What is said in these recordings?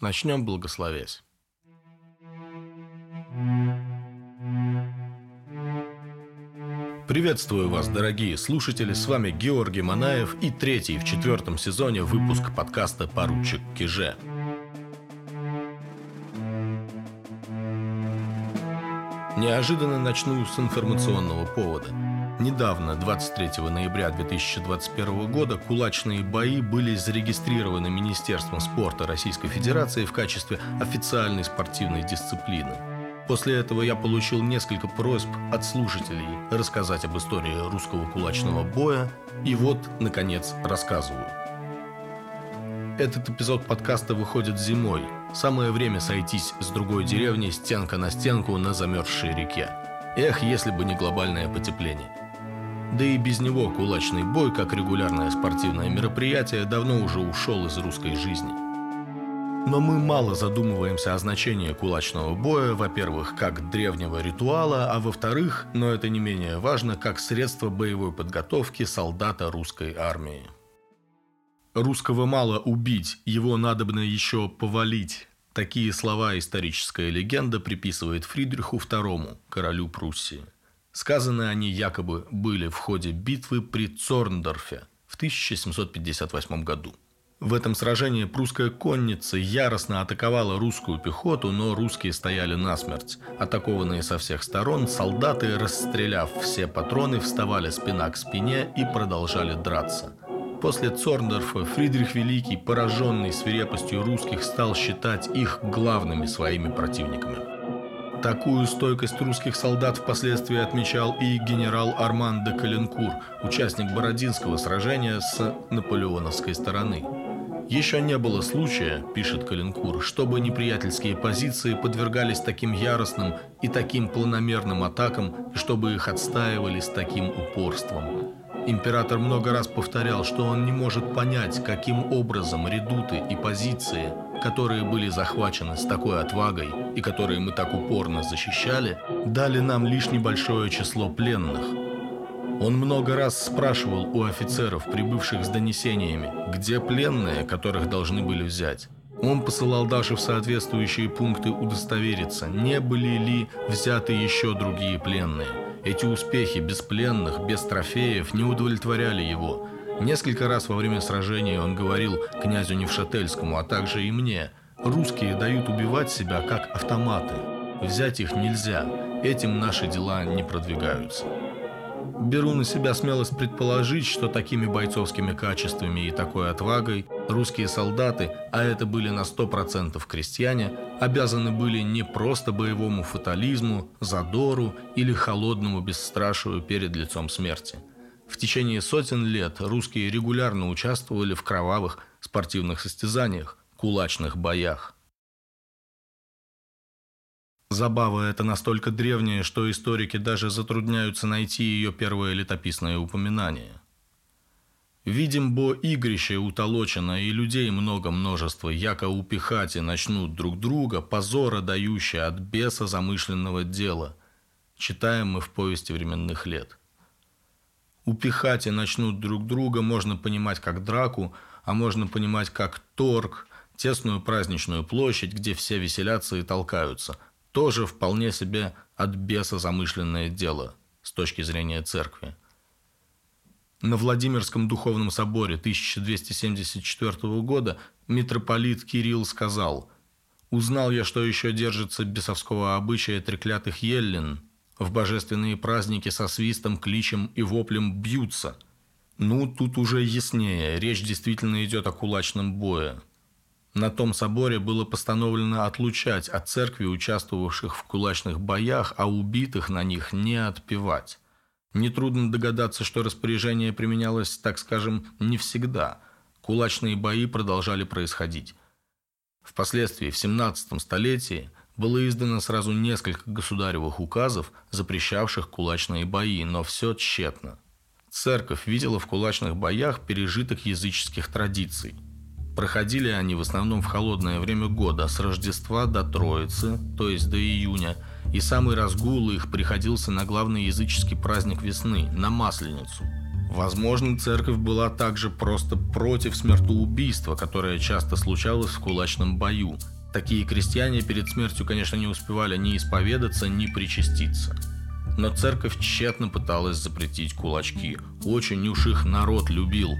Начнем благословясь. Приветствую вас, дорогие слушатели, с вами Георгий Манаев и третий в четвертом сезоне выпуск подкаста «Поручик Киже». Неожиданно начну с информационного повода. Недавно, 23 ноября 2021 года, кулачные бои были зарегистрированы Министерством спорта Российской Федерации в качестве официальной спортивной дисциплины. После этого я получил несколько просьб от слушателей рассказать об истории русского кулачного боя, и вот, наконец, рассказываю. Этот эпизод подкаста выходит зимой. Самое время сойтись с другой деревней стенка на стенку на замерзшей реке. Эх, если бы не глобальное потепление. Да и без него кулачный бой, как регулярное спортивное мероприятие, давно уже ушел из русской жизни. Но мы мало задумываемся о значении кулачного боя, во-первых, как древнего ритуала, а во-вторых, но это не менее важно, как средство боевой подготовки солдата русской армии. Русского мало убить, его надобно еще повалить. Такие слова историческая легенда приписывает Фридриху II, королю Пруссии. Сказаны они якобы были в ходе битвы при Цорндорфе в 1758 году. В этом сражении прусская конница яростно атаковала русскую пехоту, но русские стояли насмерть. Атакованные со всех сторон, солдаты, расстреляв все патроны, вставали спина к спине и продолжали драться – После Цорндорфа Фридрих Великий, пораженный свирепостью русских, стал считать их главными своими противниками. Такую стойкость русских солдат впоследствии отмечал и генерал Арман де Каленкур, участник Бородинского сражения с наполеоновской стороны. Еще не было случая, пишет Калинкур, чтобы неприятельские позиции подвергались таким яростным и таким планомерным атакам, и чтобы их отстаивали с таким упорством. Император много раз повторял, что он не может понять, каким образом редуты и позиции, которые были захвачены с такой отвагой и которые мы так упорно защищали, дали нам лишь небольшое число пленных. Он много раз спрашивал у офицеров, прибывших с донесениями, где пленные, которых должны были взять. Он посылал даже в соответствующие пункты удостовериться, не были ли взяты еще другие пленные – эти успехи без пленных, без трофеев не удовлетворяли его. Несколько раз во время сражения он говорил князю Невшательскому, а также и мне, «Русские дают убивать себя как автоматы. Взять их нельзя. Этим наши дела не продвигаются». Беру на себя смелость предположить, что такими бойцовскими качествами и такой отвагой русские солдаты, а это были на 100% крестьяне, обязаны были не просто боевому фатализму, задору или холодному бесстрашию перед лицом смерти. В течение сотен лет русские регулярно участвовали в кровавых спортивных состязаниях, кулачных боях – Забава эта настолько древняя, что историки даже затрудняются найти ее первое летописное упоминание. Видим, бо игрище утолочено, и людей много множество, яко упихати начнут друг друга, позора дающие от беса замышленного дела. Читаем мы в повести временных лет. Упихати начнут друг друга можно понимать как драку, а можно понимать как торг, тесную праздничную площадь, где все веселятся и толкаются – тоже вполне себе от беса замышленное дело с точки зрения церкви. На Владимирском духовном соборе 1274 года митрополит Кирилл сказал «Узнал я, что еще держится бесовского обычая треклятых еллин, в божественные праздники со свистом, кличем и воплем бьются». Ну, тут уже яснее, речь действительно идет о кулачном бое – на том соборе было постановлено отлучать от церкви участвовавших в кулачных боях, а убитых на них не отпевать. Нетрудно догадаться, что распоряжение применялось, так скажем, не всегда. Кулачные бои продолжали происходить. Впоследствии, в 17 столетии, было издано сразу несколько государевых указов, запрещавших кулачные бои, но все тщетно. Церковь видела в кулачных боях пережиток языческих традиций – Проходили они в основном в холодное время года, с Рождества до Троицы, то есть до июня, и самый разгул их приходился на главный языческий праздник весны, на Масленицу. Возможно, церковь была также просто против смертоубийства, которое часто случалось в кулачном бою. Такие крестьяне перед смертью, конечно, не успевали ни исповедаться, ни причаститься. Но церковь тщетно пыталась запретить кулачки. Очень уж их народ любил.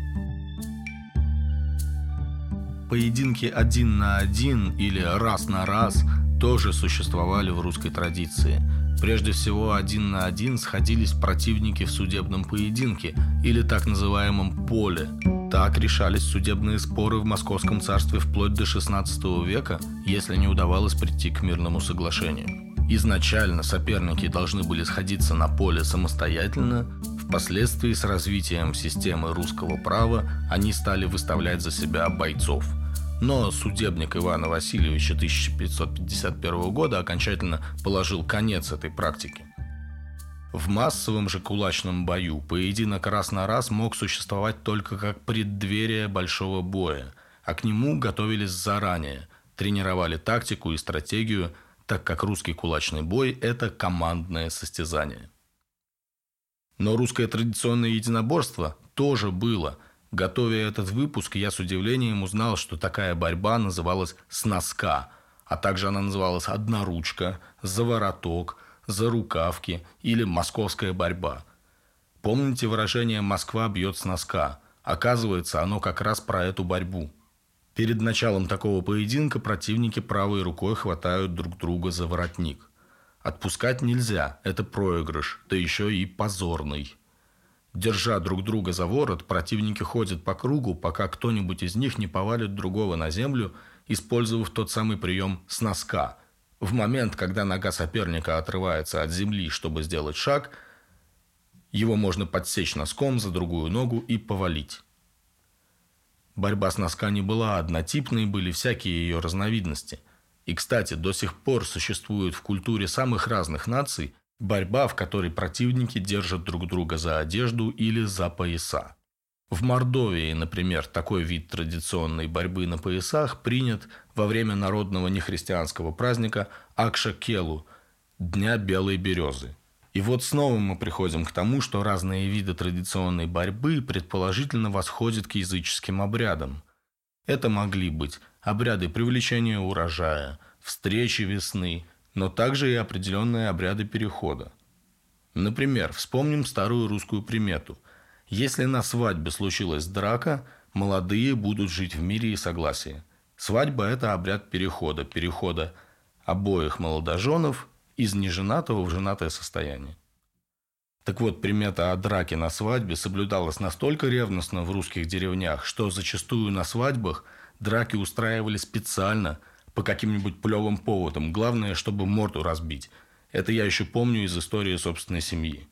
Поединки один на один или раз на раз тоже существовали в русской традиции – Прежде всего, один на один сходились противники в судебном поединке или так называемом поле. Так решались судебные споры в Московском царстве вплоть до XVI века, если не удавалось прийти к мирному соглашению. Изначально соперники должны были сходиться на поле самостоятельно, впоследствии с развитием системы русского права они стали выставлять за себя бойцов – но судебник Ивана Васильевича 1551 года окончательно положил конец этой практике. В массовом же кулачном бою поединок раз на раз мог существовать только как преддверие большого боя, а к нему готовились заранее, тренировали тактику и стратегию, так как русский кулачный бой – это командное состязание. Но русское традиционное единоборство тоже было – Готовя этот выпуск, я с удивлением узнал, что такая борьба называлась «с носка», а также она называлась «одноручка», «завороток», «зарукавки» или «московская борьба». Помните выражение «Москва бьет с носка»? Оказывается, оно как раз про эту борьбу. Перед началом такого поединка противники правой рукой хватают друг друга за воротник. Отпускать нельзя, это проигрыш, да еще и позорный. Держа друг друга за ворот, противники ходят по кругу, пока кто-нибудь из них не повалит другого на землю, использовав тот самый прием с носка. В момент, когда нога соперника отрывается от земли, чтобы сделать шаг, его можно подсечь носком за другую ногу и повалить. Борьба с носка не была однотипной, были всякие ее разновидности. И, кстати, до сих пор существует в культуре самых разных наций Борьба, в которой противники держат друг друга за одежду или за пояса. В Мордовии, например, такой вид традиционной борьбы на поясах принят во время народного нехристианского праздника Акша-Келу – Дня Белой Березы. И вот снова мы приходим к тому, что разные виды традиционной борьбы предположительно восходят к языческим обрядам. Это могли быть обряды привлечения урожая, встречи весны – но также и определенные обряды перехода. Например, вспомним старую русскую примету. Если на свадьбе случилась драка, молодые будут жить в мире и согласии. Свадьба – это обряд перехода, перехода обоих молодоженов из неженатого в женатое состояние. Так вот, примета о драке на свадьбе соблюдалась настолько ревностно в русских деревнях, что зачастую на свадьбах драки устраивали специально – по каким-нибудь плевым поводам. Главное, чтобы морду разбить. Это я еще помню из истории собственной семьи.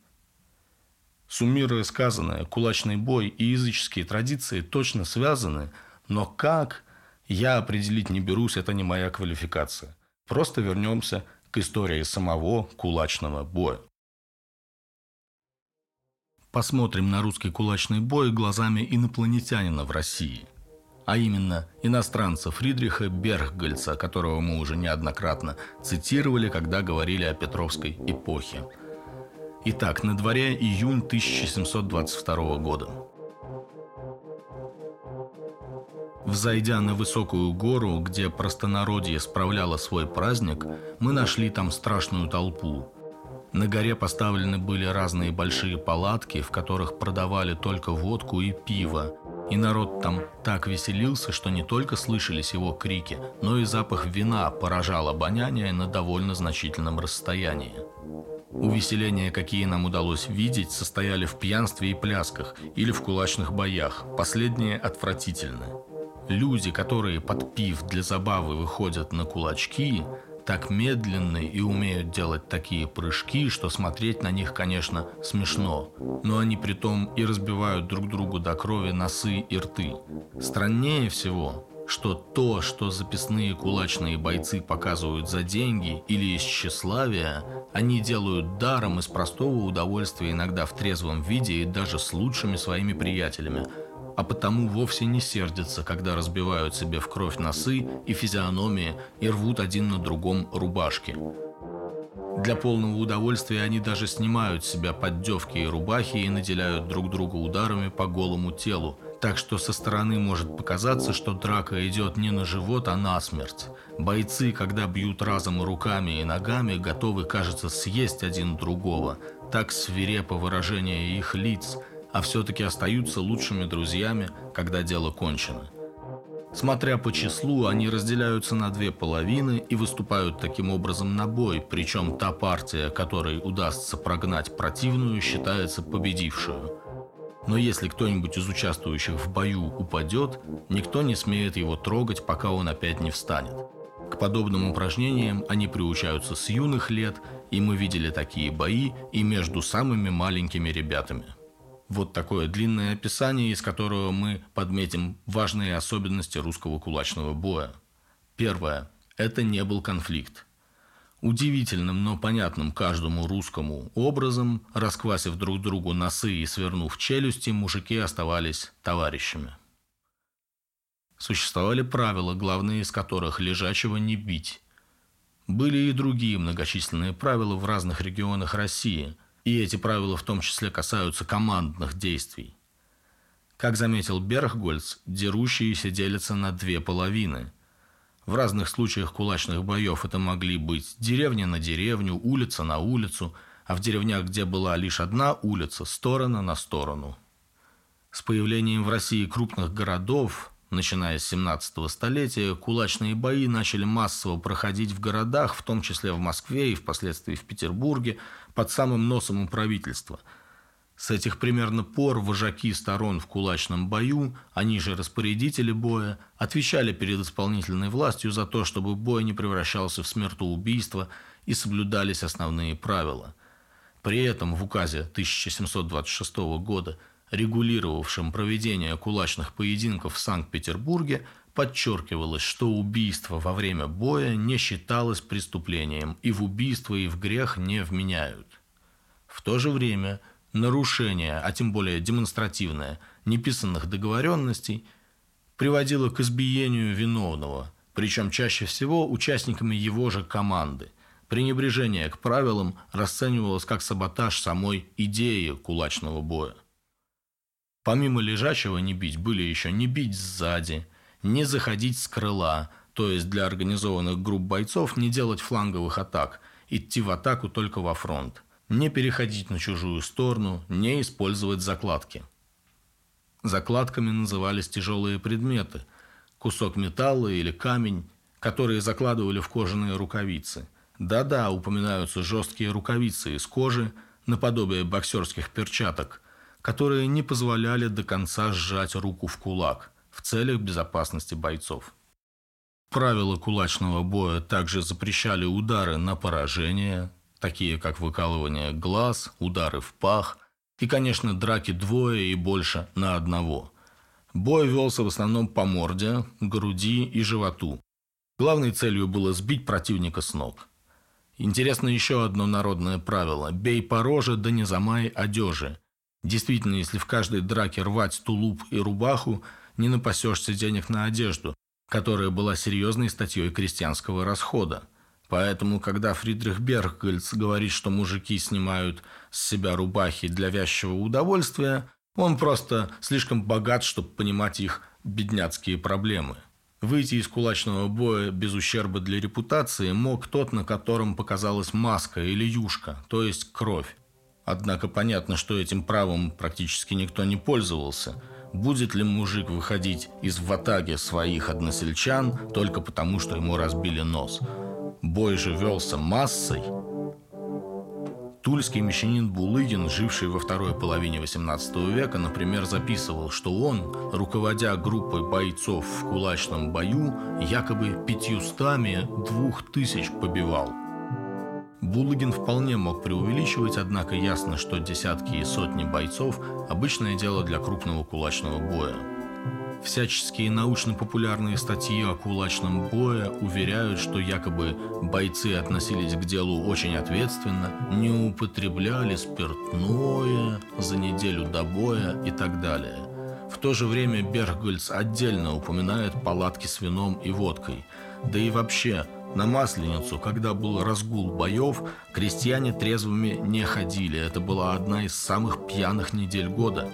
Суммируя сказанное, кулачный бой и языческие традиции точно связаны, но как, я определить не берусь, это не моя квалификация. Просто вернемся к истории самого кулачного боя. Посмотрим на русский кулачный бой глазами инопланетянина в России – а именно иностранца Фридриха Берггольца, которого мы уже неоднократно цитировали, когда говорили о Петровской эпохе. Итак, на дворе июнь 1722 года. Взойдя на высокую гору, где простонародье справляло свой праздник, мы нашли там страшную толпу. На горе поставлены были разные большие палатки, в которых продавали только водку и пиво, и народ там так веселился, что не только слышались его крики, но и запах вина поражал обоняние на довольно значительном расстоянии. Увеселения, какие нам удалось видеть, состояли в пьянстве и плясках или в кулачных боях. Последнее отвратительно. Люди, которые под пив для забавы выходят на кулачки, так медленны и умеют делать такие прыжки, что смотреть на них, конечно, смешно. Но они при том и разбивают друг другу до крови носы и рты. Страннее всего, что то, что записные кулачные бойцы показывают за деньги или из тщеславия, они делают даром из простого удовольствия иногда в трезвом виде и даже с лучшими своими приятелями – а потому вовсе не сердятся, когда разбивают себе в кровь носы и физиономии и рвут один на другом рубашки. Для полного удовольствия они даже снимают с себя поддевки и рубахи и наделяют друг друга ударами по голому телу, так что со стороны может показаться, что драка идет не на живот, а на смерть. Бойцы, когда бьют разом руками и ногами, готовы, кажется, съесть один другого. Так свирепо выражение их лиц, а все-таки остаются лучшими друзьями, когда дело кончено. Смотря по числу, они разделяются на две половины и выступают таким образом на бой, причем та партия, которой удастся прогнать противную, считается победившую. Но если кто-нибудь из участвующих в бою упадет, никто не смеет его трогать, пока он опять не встанет. К подобным упражнениям они приучаются с юных лет, и мы видели такие бои и между самыми маленькими ребятами. Вот такое длинное описание, из которого мы подметим важные особенности русского кулачного боя. Первое. Это не был конфликт. Удивительным, но понятным каждому русскому образом, расквасив друг другу носы и свернув челюсти, мужики оставались товарищами. Существовали правила, главные из которых лежачего не бить. Были и другие многочисленные правила в разных регионах России – и эти правила в том числе касаются командных действий. Как заметил Берггольц, дерущиеся делятся на две половины. В разных случаях кулачных боев это могли быть деревня на деревню, улица на улицу, а в деревнях, где была лишь одна улица, сторона на сторону. С появлением в России крупных городов Начиная с 17 столетия, кулачные бои начали массово проходить в городах, в том числе в Москве и впоследствии в Петербурге, под самым носом у правительства. С этих примерно пор вожаки сторон в кулачном бою, они же распорядители боя, отвечали перед исполнительной властью за то, чтобы бой не превращался в смертоубийство и соблюдались основные правила. При этом в указе 1726 года – регулировавшим проведение кулачных поединков в Санкт-Петербурге, подчеркивалось, что убийство во время боя не считалось преступлением и в убийство и в грех не вменяют. В то же время нарушение, а тем более демонстративное, неписанных договоренностей приводило к избиению виновного, причем чаще всего участниками его же команды. Пренебрежение к правилам расценивалось как саботаж самой идеи кулачного боя. Помимо лежачего не бить, были еще не бить сзади, не заходить с крыла, то есть для организованных групп бойцов не делать фланговых атак, идти в атаку только во фронт, не переходить на чужую сторону, не использовать закладки. Закладками назывались тяжелые предметы – кусок металла или камень, которые закладывали в кожаные рукавицы. Да-да, упоминаются жесткие рукавицы из кожи, наподобие боксерских перчаток – которые не позволяли до конца сжать руку в кулак в целях безопасности бойцов. Правила кулачного боя также запрещали удары на поражение, такие как выкалывание глаз, удары в пах и, конечно, драки двое и больше на одного. Бой велся в основном по морде, груди и животу. Главной целью было сбить противника с ног. Интересно еще одно народное правило – бей по роже, да не замай одежи – Действительно, если в каждой драке рвать тулуп и рубаху, не напасешься денег на одежду, которая была серьезной статьей крестьянского расхода. Поэтому, когда Фридрих Берггольц говорит, что мужики снимают с себя рубахи для вязчего удовольствия, он просто слишком богат, чтобы понимать их бедняцкие проблемы. Выйти из кулачного боя без ущерба для репутации мог тот, на котором показалась маска или юшка, то есть кровь. Однако понятно, что этим правом практически никто не пользовался. Будет ли мужик выходить из ватаги своих односельчан только потому, что ему разбили нос? Бой же велся массой. Тульский мещанин Булыгин, живший во второй половине XVIII века, например, записывал, что он, руководя группой бойцов в кулачном бою, якобы пятьюстами двух тысяч побивал – Булыгин вполне мог преувеличивать, однако ясно, что десятки и сотни бойцов – обычное дело для крупного кулачного боя. Всяческие научно-популярные статьи о кулачном бое уверяют, что якобы бойцы относились к делу очень ответственно, не употребляли спиртное за неделю до боя и так далее. В то же время Бергольц отдельно упоминает палатки с вином и водкой. Да и вообще, На Масленицу, когда был разгул боев, крестьяне трезвыми не ходили. Это была одна из самых пьяных недель года.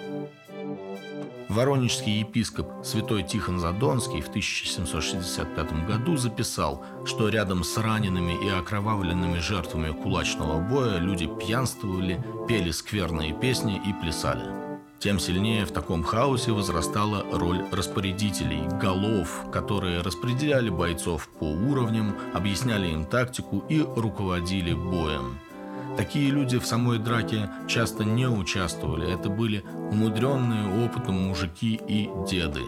Воронежский епископ святой Тихон Задонский в 1765 году записал, что рядом с ранеными и окровавленными жертвами кулачного боя люди пьянствовали, пели скверные песни и плясали. Тем сильнее в таком хаосе возрастала роль распорядителей, голов, которые распределяли бойцов по уровням, объясняли им тактику и руководили боем. Такие люди в самой драке часто не участвовали, это были умудренные опытом мужики и деды.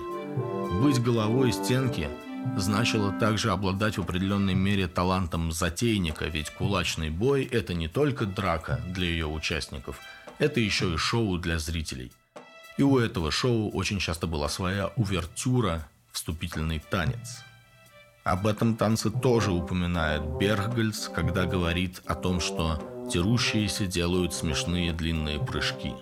Быть головой стенки значило также обладать в определенной мере талантом затейника, ведь кулачный бой – это не только драка для ее участников, это еще и шоу для зрителей. И у этого шоу очень часто была своя увертюра, вступительный танец. Об этом танце тоже упоминает Бергольц, когда говорит о том, что дерущиеся делают смешные длинные прыжки.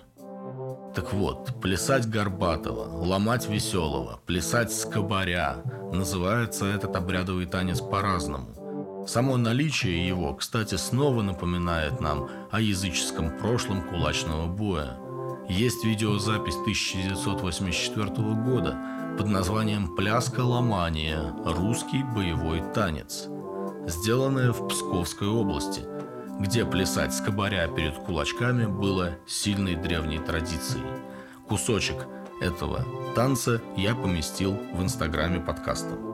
Так вот, плясать горбатого, ломать веселого, плясать скобаря – называется этот обрядовый танец по-разному. Само наличие его, кстати, снова напоминает нам о языческом прошлом кулачного боя – есть видеозапись 1984 года под названием «Пляска ломания. Русский боевой танец», сделанная в Псковской области, где плясать скобаря перед кулачками было сильной древней традицией. Кусочек этого танца я поместил в инстаграме подкаста.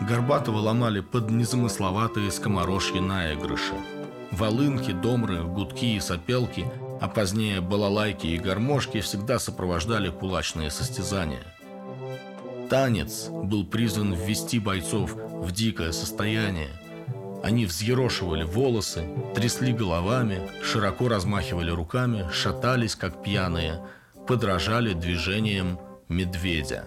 Горбатого ломали под незамысловатые скоморожьи наигрыши – Волынки, домры, гудки и сопелки, а позднее балалайки и гармошки всегда сопровождали кулачные состязания. Танец был призван ввести бойцов в дикое состояние. Они взъерошивали волосы, трясли головами, широко размахивали руками, шатались, как пьяные, подражали движениям медведя.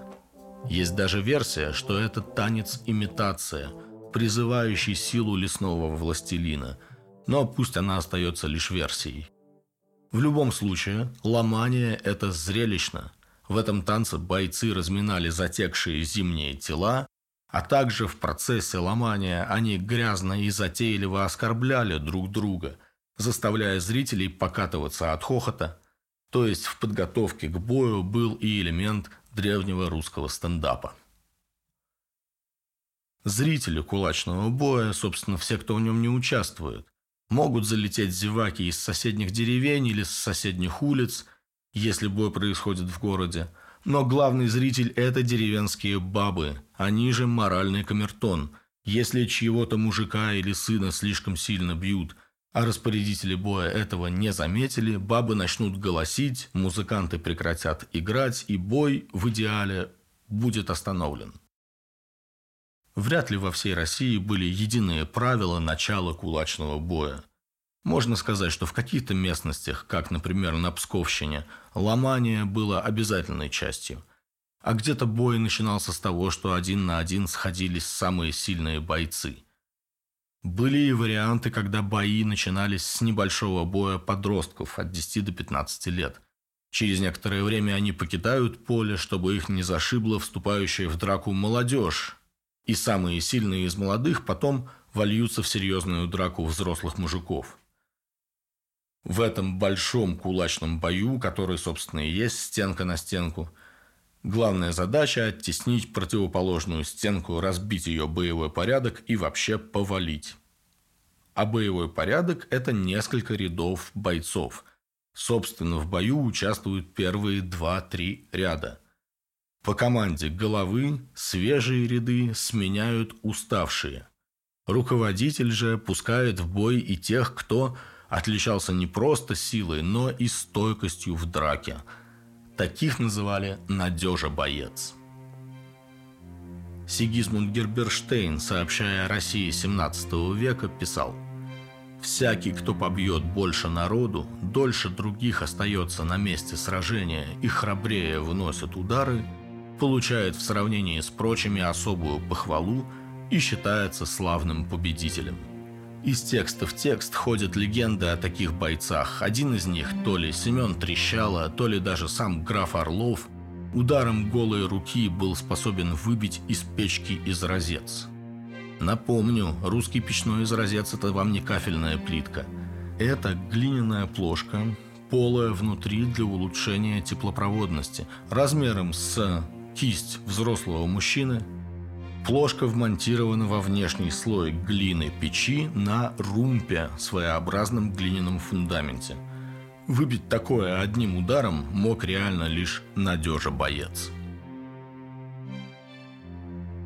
Есть даже версия, что это танец-имитация, призывающий силу лесного властелина – но пусть она остается лишь версией. В любом случае, ломание – это зрелищно. В этом танце бойцы разминали затекшие зимние тела, а также в процессе ломания они грязно и затейливо оскорбляли друг друга, заставляя зрителей покатываться от хохота, то есть в подготовке к бою был и элемент древнего русского стендапа. Зрители кулачного боя, собственно, все, кто в нем не участвует, Могут залететь зеваки из соседних деревень или с соседних улиц, если бой происходит в городе. Но главный зритель – это деревенские бабы, они же моральный камертон. Если чьего-то мужика или сына слишком сильно бьют, а распорядители боя этого не заметили, бабы начнут голосить, музыканты прекратят играть, и бой в идеале будет остановлен. Вряд ли во всей России были единые правила начала кулачного боя. Можно сказать, что в каких-то местностях, как, например, на Псковщине, ломание было обязательной частью. А где-то бой начинался с того, что один на один сходились самые сильные бойцы. Были и варианты, когда бои начинались с небольшого боя подростков от 10 до 15 лет. Через некоторое время они покидают поле, чтобы их не зашибло вступающая в драку молодежь, и самые сильные из молодых потом вольются в серьезную драку взрослых мужиков. В этом большом кулачном бою, который, собственно, и есть стенка на стенку, главная задача – оттеснить противоположную стенку, разбить ее боевой порядок и вообще повалить. А боевой порядок – это несколько рядов бойцов. Собственно, в бою участвуют первые два-три ряда – по команде головы свежие ряды сменяют уставшие. Руководитель же пускает в бой и тех, кто отличался не просто силой, но и стойкостью в драке. Таких называли «надежа боец». Сигизмунд Герберштейн, сообщая о России 17 века, писал «Всякий, кто побьет больше народу, дольше других остается на месте сражения и храбрее выносит удары, получает в сравнении с прочими особую похвалу и считается славным победителем. Из текста в текст ходят легенды о таких бойцах. Один из них то ли Семен Трещало, то ли даже сам граф Орлов. ударом голой руки был способен выбить из печки изразец. Напомню, русский печной изразец – это вам не кафельная плитка. Это глиняная плошка, полая внутри для улучшения теплопроводности, размером с кисть взрослого мужчины. Плошка вмонтирована во внешний слой глины печи на румпе, своеобразном глиняном фундаменте – Выбить такое одним ударом мог реально лишь надежа боец.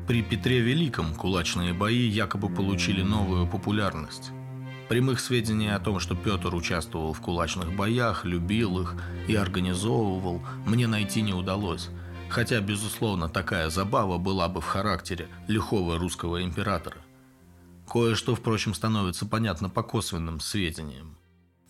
При Петре Великом кулачные бои якобы получили новую популярность. Прямых сведений о том, что Петр участвовал в кулачных боях, любил их и организовывал, мне найти не удалось. Хотя, безусловно, такая забава была бы в характере лихого русского императора. Кое-что, впрочем, становится понятно по косвенным сведениям.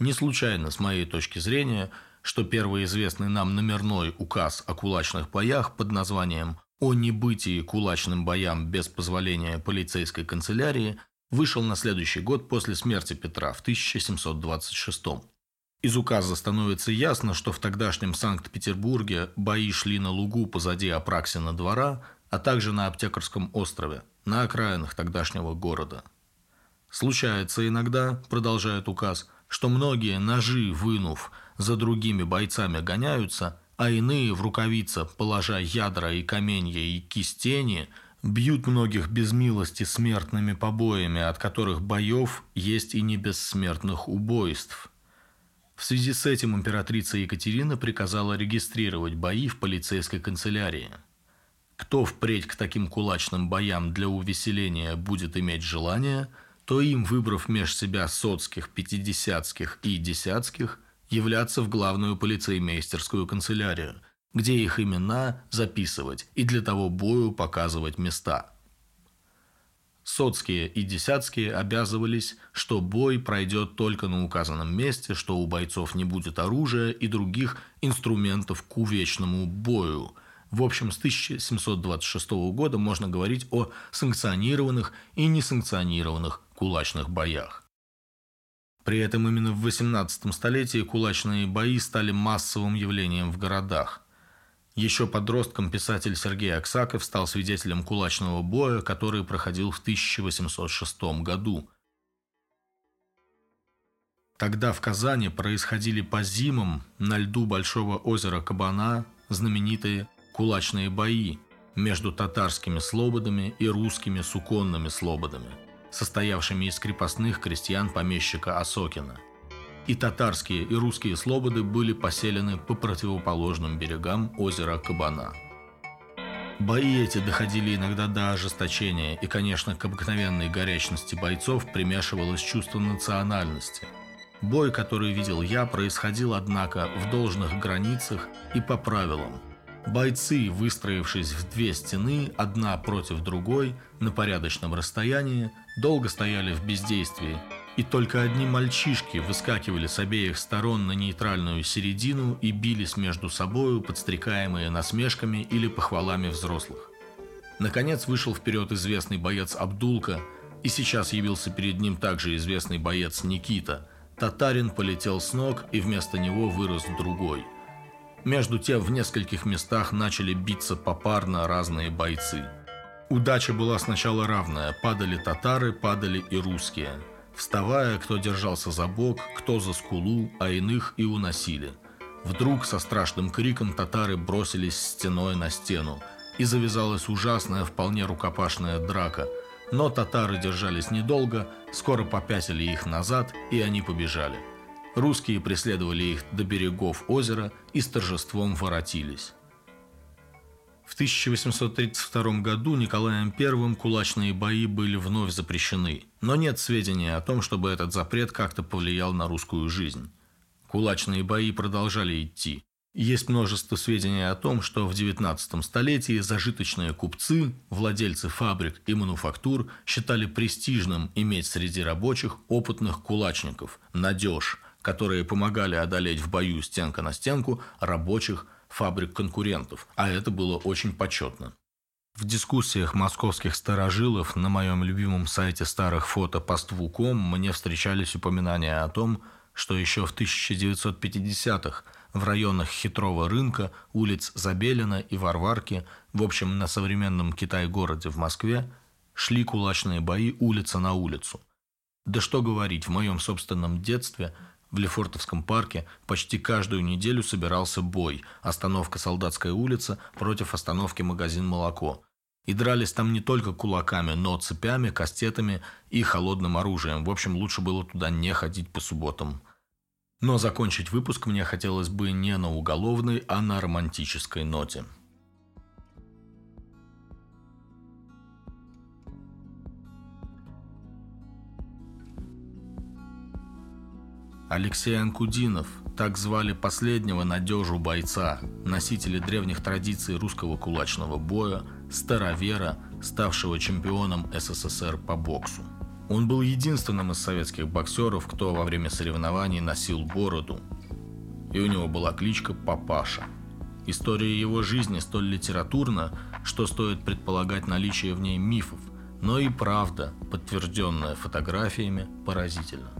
Не случайно, с моей точки зрения, что первый известный нам номерной указ о кулачных боях под названием «О небытии кулачным боям без позволения полицейской канцелярии» вышел на следующий год после смерти Петра в 1726 Из указа становится ясно, что в тогдашнем Санкт-Петербурге бои шли на лугу позади Апраксина двора, а также на Аптекарском острове, на окраинах тогдашнего города. Случается иногда, продолжает указ, что многие ножи вынув за другими бойцами гоняются, а иные в рукавица, положа ядра и каменья и кистени, бьют многих без милости смертными побоями, от которых боев есть и не бессмертных убойств. В связи с этим императрица Екатерина приказала регистрировать бои в полицейской канцелярии. Кто впредь к таким кулачным боям для увеселения будет иметь желание – то им, выбрав меж себя соцких, пятидесятских и десятских, являться в главную полицеймейстерскую канцелярию, где их имена записывать и для того бою показывать места. Соцкие и десятские обязывались, что бой пройдет только на указанном месте, что у бойцов не будет оружия и других инструментов к увечному бою – в общем, с 1726 года можно говорить о санкционированных и несанкционированных кулачных боях. При этом именно в 18 столетии кулачные бои стали массовым явлением в городах. Еще подростком писатель Сергей Аксаков стал свидетелем кулачного боя, который проходил в 1806 году. Тогда в Казани происходили по зимам на льду Большого озера Кабана знаменитые кулачные бои между татарскими слободами и русскими суконными слободами – состоявшими из крепостных крестьян помещика Осокина. И татарские, и русские слободы были поселены по противоположным берегам озера Кабана. Бои эти доходили иногда до ожесточения, и, конечно, к обыкновенной горячности бойцов примешивалось чувство национальности. Бой, который видел я, происходил, однако, в должных границах и по правилам – Бойцы, выстроившись в две стены, одна против другой, на порядочном расстоянии, долго стояли в бездействии, и только одни мальчишки выскакивали с обеих сторон на нейтральную середину и бились между собою, подстрекаемые насмешками или похвалами взрослых. Наконец вышел вперед известный боец Абдулка, и сейчас явился перед ним также известный боец Никита. Татарин полетел с ног, и вместо него вырос другой – между тем в нескольких местах начали биться попарно разные бойцы. Удача была сначала равная, падали татары, падали и русские. Вставая, кто держался за бок, кто за скулу, а иных и уносили. Вдруг со страшным криком татары бросились стеной на стену, и завязалась ужасная, вполне рукопашная драка. Но татары держались недолго, скоро попятили их назад, и они побежали. Русские преследовали их до берегов озера и с торжеством воротились. В 1832 году Николаем I кулачные бои были вновь запрещены, но нет сведений о том, чтобы этот запрет как-то повлиял на русскую жизнь. Кулачные бои продолжали идти. Есть множество сведений о том, что в XIX столетии зажиточные купцы, владельцы фабрик и мануфактур считали престижным иметь среди рабочих опытных кулачников, надежь, которые помогали одолеть в бою стенка на стенку рабочих фабрик конкурентов, а это было очень почетно. В дискуссиях московских старожилов на моем любимом сайте старых фото Паству.ком мне встречались упоминания о том, что еще в 1950-х в районах Хитрого рынка, улиц Забелина и Варварки, в общем, на современном Китай-городе в Москве, шли кулачные бои улица на улицу. Да что говорить, в моем собственном детстве в Лефортовском парке почти каждую неделю собирался бой, остановка Солдатская улица против остановки магазин «Молоко». И дрались там не только кулаками, но цепями, кастетами и холодным оружием. В общем, лучше было туда не ходить по субботам. Но закончить выпуск мне хотелось бы не на уголовной, а на романтической ноте. Алексей Анкудинов, так звали последнего надежу бойца, носителя древних традиций русского кулачного боя, старовера, ставшего чемпионом СССР по боксу. Он был единственным из советских боксеров, кто во время соревнований носил бороду. И у него была кличка Папаша. История его жизни столь литературна, что стоит предполагать наличие в ней мифов, но и правда, подтвержденная фотографиями, поразительна.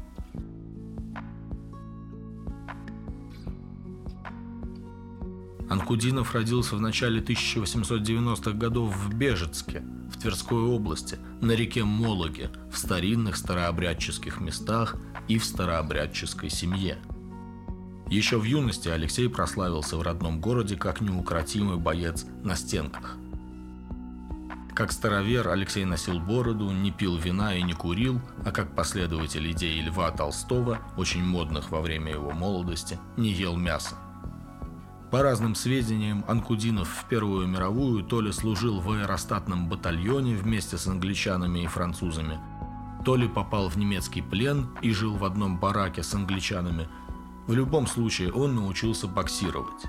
Анкудинов родился в начале 1890-х годов в Бежецке, в Тверской области, на реке Мологе, в старинных старообрядческих местах и в старообрядческой семье. Еще в юности Алексей прославился в родном городе как неукротимый боец на стенках. Как старовер Алексей носил бороду, не пил вина и не курил, а как последователь идеи Льва Толстого, очень модных во время его молодости, не ел мясо. По разным сведениям, Анкудинов в Первую мировую то ли служил в аэростатном батальоне вместе с англичанами и французами, то ли попал в немецкий плен и жил в одном бараке с англичанами. В любом случае он научился боксировать.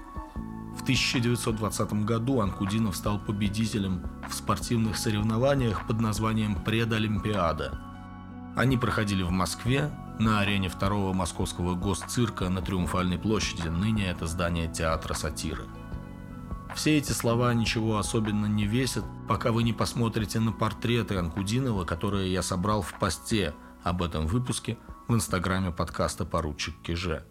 В 1920 году Анкудинов стал победителем в спортивных соревнованиях под названием «Предолимпиада». Они проходили в Москве, на арене второго московского госцирка на Триумфальной площади, ныне это здание театра сатиры. Все эти слова ничего особенно не весят, пока вы не посмотрите на портреты Анкудинова, которые я собрал в посте об этом выпуске в инстаграме подкаста «Поручик Киже».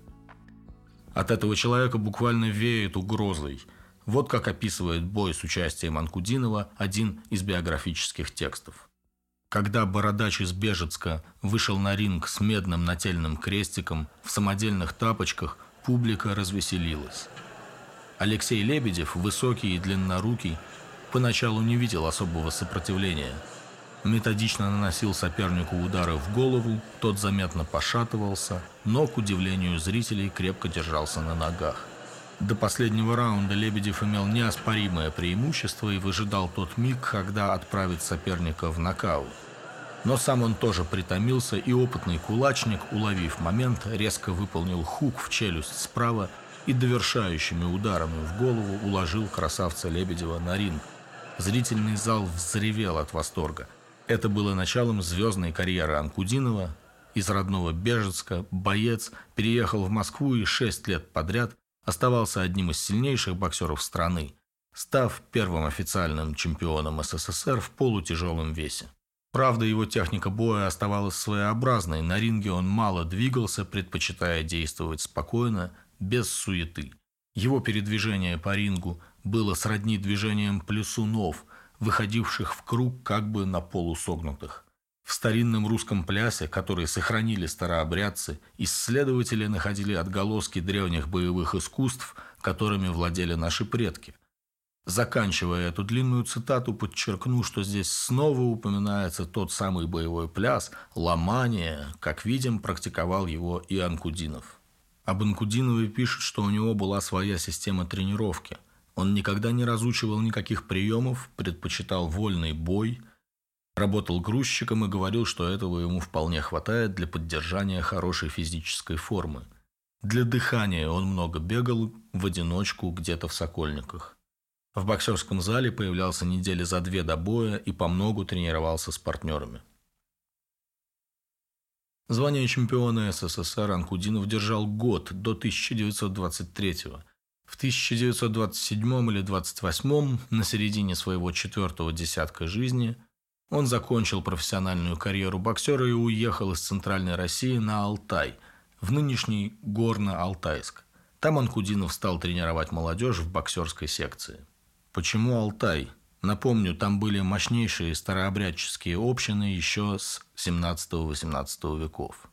От этого человека буквально веет угрозой. Вот как описывает бой с участием Анкудинова один из биографических текстов. Когда бородач из Бежецка вышел на ринг с медным нательным крестиком в самодельных тапочках, публика развеселилась. Алексей Лебедев, высокий и длиннорукий, поначалу не видел особого сопротивления. Методично наносил сопернику удары в голову, тот заметно пошатывался, но, к удивлению зрителей, крепко держался на ногах. До последнего раунда Лебедев имел неоспоримое преимущество и выжидал тот миг, когда отправить соперника в нокаут. Но сам он тоже притомился, и опытный кулачник, уловив момент, резко выполнил хук в челюсть справа и довершающими ударами в голову уложил красавца Лебедева на ринг. Зрительный зал взревел от восторга. Это было началом звездной карьеры Анкудинова. Из родного Бежецка боец переехал в Москву и шесть лет подряд оставался одним из сильнейших боксеров страны, став первым официальным чемпионом СССР в полутяжелом весе. Правда, его техника боя оставалась своеобразной, на ринге он мало двигался, предпочитая действовать спокойно, без суеты. Его передвижение по рингу было сродни движениям плюсунов, выходивших в круг как бы на полусогнутых. В старинном русском плясе, который сохранили старообрядцы, исследователи находили отголоски древних боевых искусств, которыми владели наши предки. Заканчивая эту длинную цитату, подчеркну, что здесь снова упоминается тот самый боевой пляс, ломание, как видим, практиковал его и Анкудинов. Об Анкудинове пишут, что у него была своя система тренировки. Он никогда не разучивал никаких приемов, предпочитал вольный бой – Работал грузчиком и говорил, что этого ему вполне хватает для поддержания хорошей физической формы. Для дыхания он много бегал в одиночку где-то в Сокольниках. В боксерском зале появлялся недели за две до боя и по многу тренировался с партнерами. Звание чемпиона СССР Анкудинов держал год до 1923 -го. В 1927 или 28 на середине своего четвертого десятка жизни – он закончил профессиональную карьеру боксера и уехал из Центральной России на Алтай, в нынешний Горно-Алтайск. Там Анкудинов стал тренировать молодежь в боксерской секции. Почему Алтай? Напомню, там были мощнейшие старообрядческие общины еще с 17-18 веков.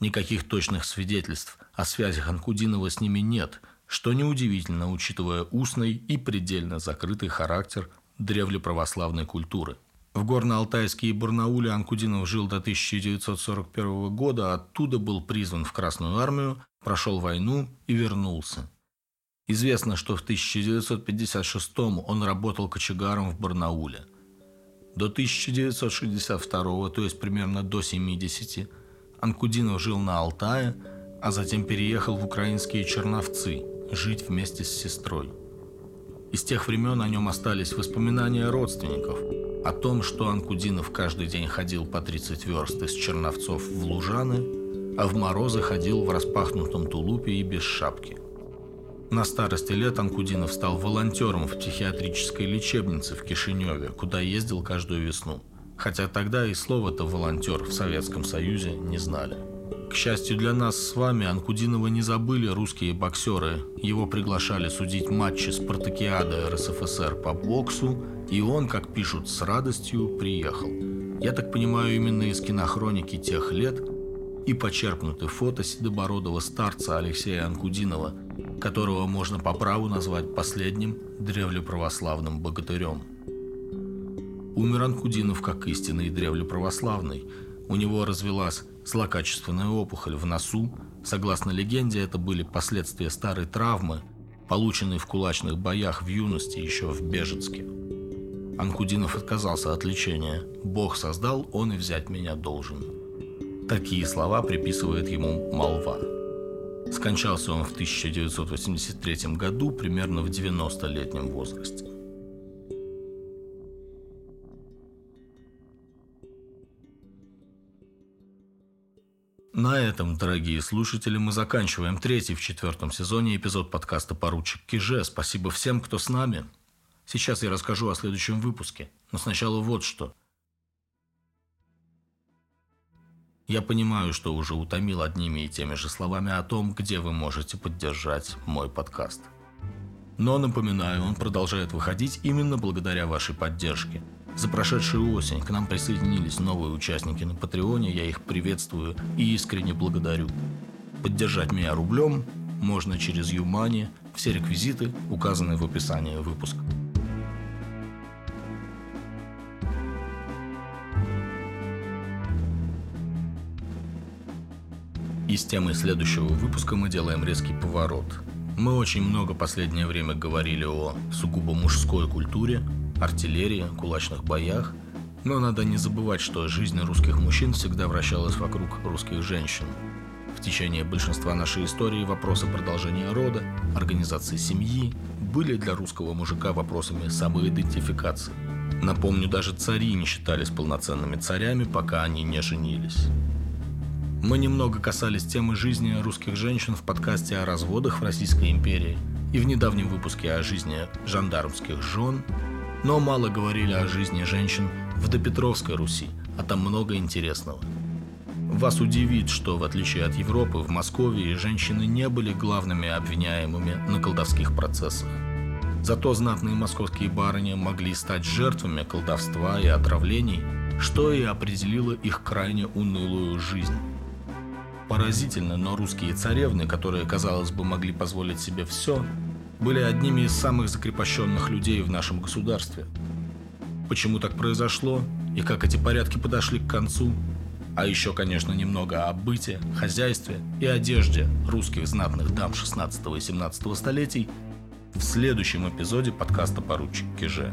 Никаких точных свидетельств о связях Анкудинова с ними нет, что неудивительно, учитывая устный и предельно закрытый характер древлеправославной культуры. В Горно-Алтайске и Барнауле Анкудинов жил до 1941 года, оттуда был призван в Красную армию, прошел войну и вернулся. Известно, что в 1956 он работал кочегаром в Барнауле. До 1962, то есть примерно до 70, Анкудинов жил на Алтае, а затем переехал в украинские Черновцы жить вместе с сестрой. Из тех времен о нем остались воспоминания родственников о том, что Анкудинов каждый день ходил по 30 верст из Черновцов в Лужаны – а в морозы ходил в распахнутом тулупе и без шапки. На старости лет Анкудинов стал волонтером в психиатрической лечебнице в Кишиневе, куда ездил каждую весну. Хотя тогда и слово-то «волонтер» в Советском Союзе не знали. К счастью для нас с вами, Анкудинова не забыли русские боксеры. Его приглашали судить матчи Спартакиады РСФСР по боксу, и он, как пишут, с радостью приехал. Я так понимаю, именно из кинохроники тех лет – и почерпнуты фото седобородого старца Алексея Анкудинова, которого можно по праву назвать последним древлеправославным богатырем. Умер Анкудинов как истинный древлеправославный. У него развелась злокачественная опухоль в носу. Согласно легенде, это были последствия старой травмы, полученной в кулачных боях в юности еще в Бежецке. Анкудинов отказался от лечения. «Бог создал, он и взять меня должен». Такие слова приписывает ему молва. Скончался он в 1983 году, примерно в 90-летнем возрасте. На этом, дорогие слушатели, мы заканчиваем третий в четвертом сезоне эпизод подкаста «Поручик Киже». Спасибо всем, кто с нами. Сейчас я расскажу о следующем выпуске. Но сначала вот что – Я понимаю, что уже утомил одними и теми же словами о том, где вы можете поддержать мой подкаст. Но напоминаю, он продолжает выходить именно благодаря вашей поддержке. За прошедшую осень к нам присоединились новые участники на Патреоне, я их приветствую и искренне благодарю. Поддержать меня рублем можно через Юмани, все реквизиты указаны в описании выпуска. И с темой следующего выпуска мы делаем резкий поворот. Мы очень много последнее время говорили о сугубо мужской культуре, артиллерии, кулачных боях, но надо не забывать, что жизнь русских мужчин всегда вращалась вокруг русских женщин. В течение большинства нашей истории вопросы продолжения рода, организации семьи были для русского мужика вопросами самоидентификации. Напомню, даже цари не считались полноценными царями, пока они не женились. Мы немного касались темы жизни русских женщин в подкасте о разводах в Российской империи и в недавнем выпуске о жизни жандармских жен, но мало говорили о жизни женщин в допетровской Руси, а там много интересного. Вас удивит, что в отличие от Европы, в Москве женщины не были главными обвиняемыми на колдовских процессах. Зато знатные московские барыни могли стать жертвами колдовства и отравлений, что и определило их крайне унылую жизнь. Поразительно, но русские царевны, которые, казалось бы, могли позволить себе все, были одними из самых закрепощенных людей в нашем государстве. Почему так произошло и как эти порядки подошли к концу, а еще, конечно, немного о быте, хозяйстве и одежде русских знатных дам 16 и 17 столетий в следующем эпизоде подкаста «Поручик Киже».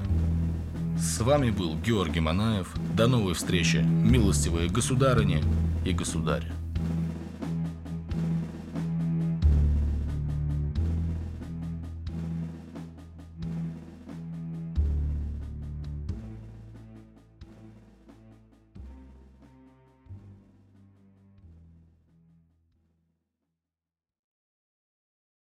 С вами был Георгий Манаев. До новой встречи, милостивые государыни и государи.